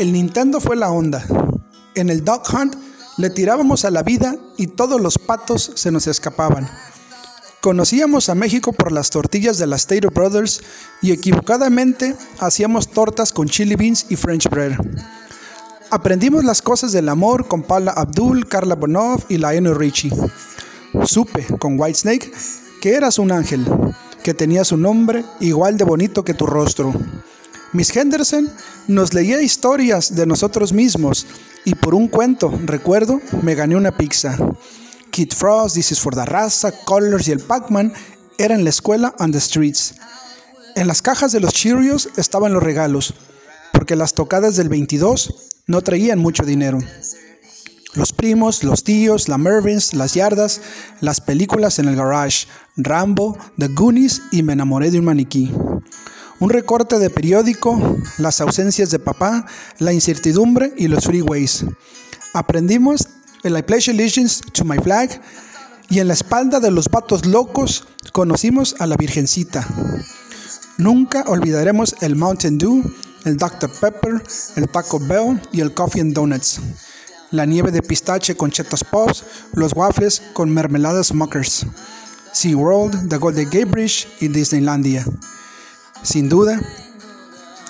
El Nintendo fue la onda. En el Dog Hunt le tirábamos a la vida y todos los patos se nos escapaban. Conocíamos a México por las tortillas de las Tater Brothers y equivocadamente hacíamos tortas con chili beans y French bread. Aprendimos las cosas del amor con Paula Abdul, Carla Bonov y Lionel Richie. Supe con Whitesnake que eras un ángel, que tenías un nombre igual de bonito que tu rostro. Miss Henderson nos leía historias de nosotros mismos y por un cuento, recuerdo, me gané una pizza. Kid Frost, This is for the Raza, Colors y el Pac-Man eran la escuela on the streets. En las cajas de los Cheerios estaban los regalos, porque las tocadas del 22 no traían mucho dinero. Los primos, los tíos, la Mervins, las yardas, las películas en el garage, Rambo, The Goonies y Me enamoré de un maniquí. Un recorte de periódico, las ausencias de papá, la incertidumbre y los freeways. Aprendimos el I pledge allegiance to my flag y en la espalda de los vatos locos conocimos a la Virgencita. Nunca olvidaremos el Mountain Dew, el Dr. Pepper, el Taco Bell y el Coffee and Donuts. La nieve de pistache con chetos pops, los waffles con mermeladas Muckers. SeaWorld, The Golden Gate Bridge y Disneylandia. Sin duda,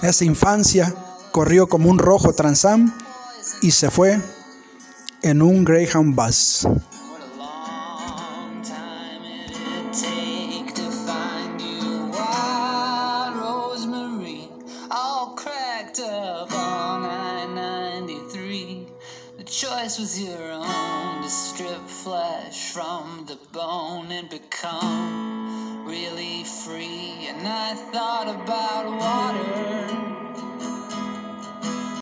esa infancia corrió como un rojo Transam y se fue en un Greyhound bus. Choice was your own to strip flesh from the bone and become really free. And I thought about water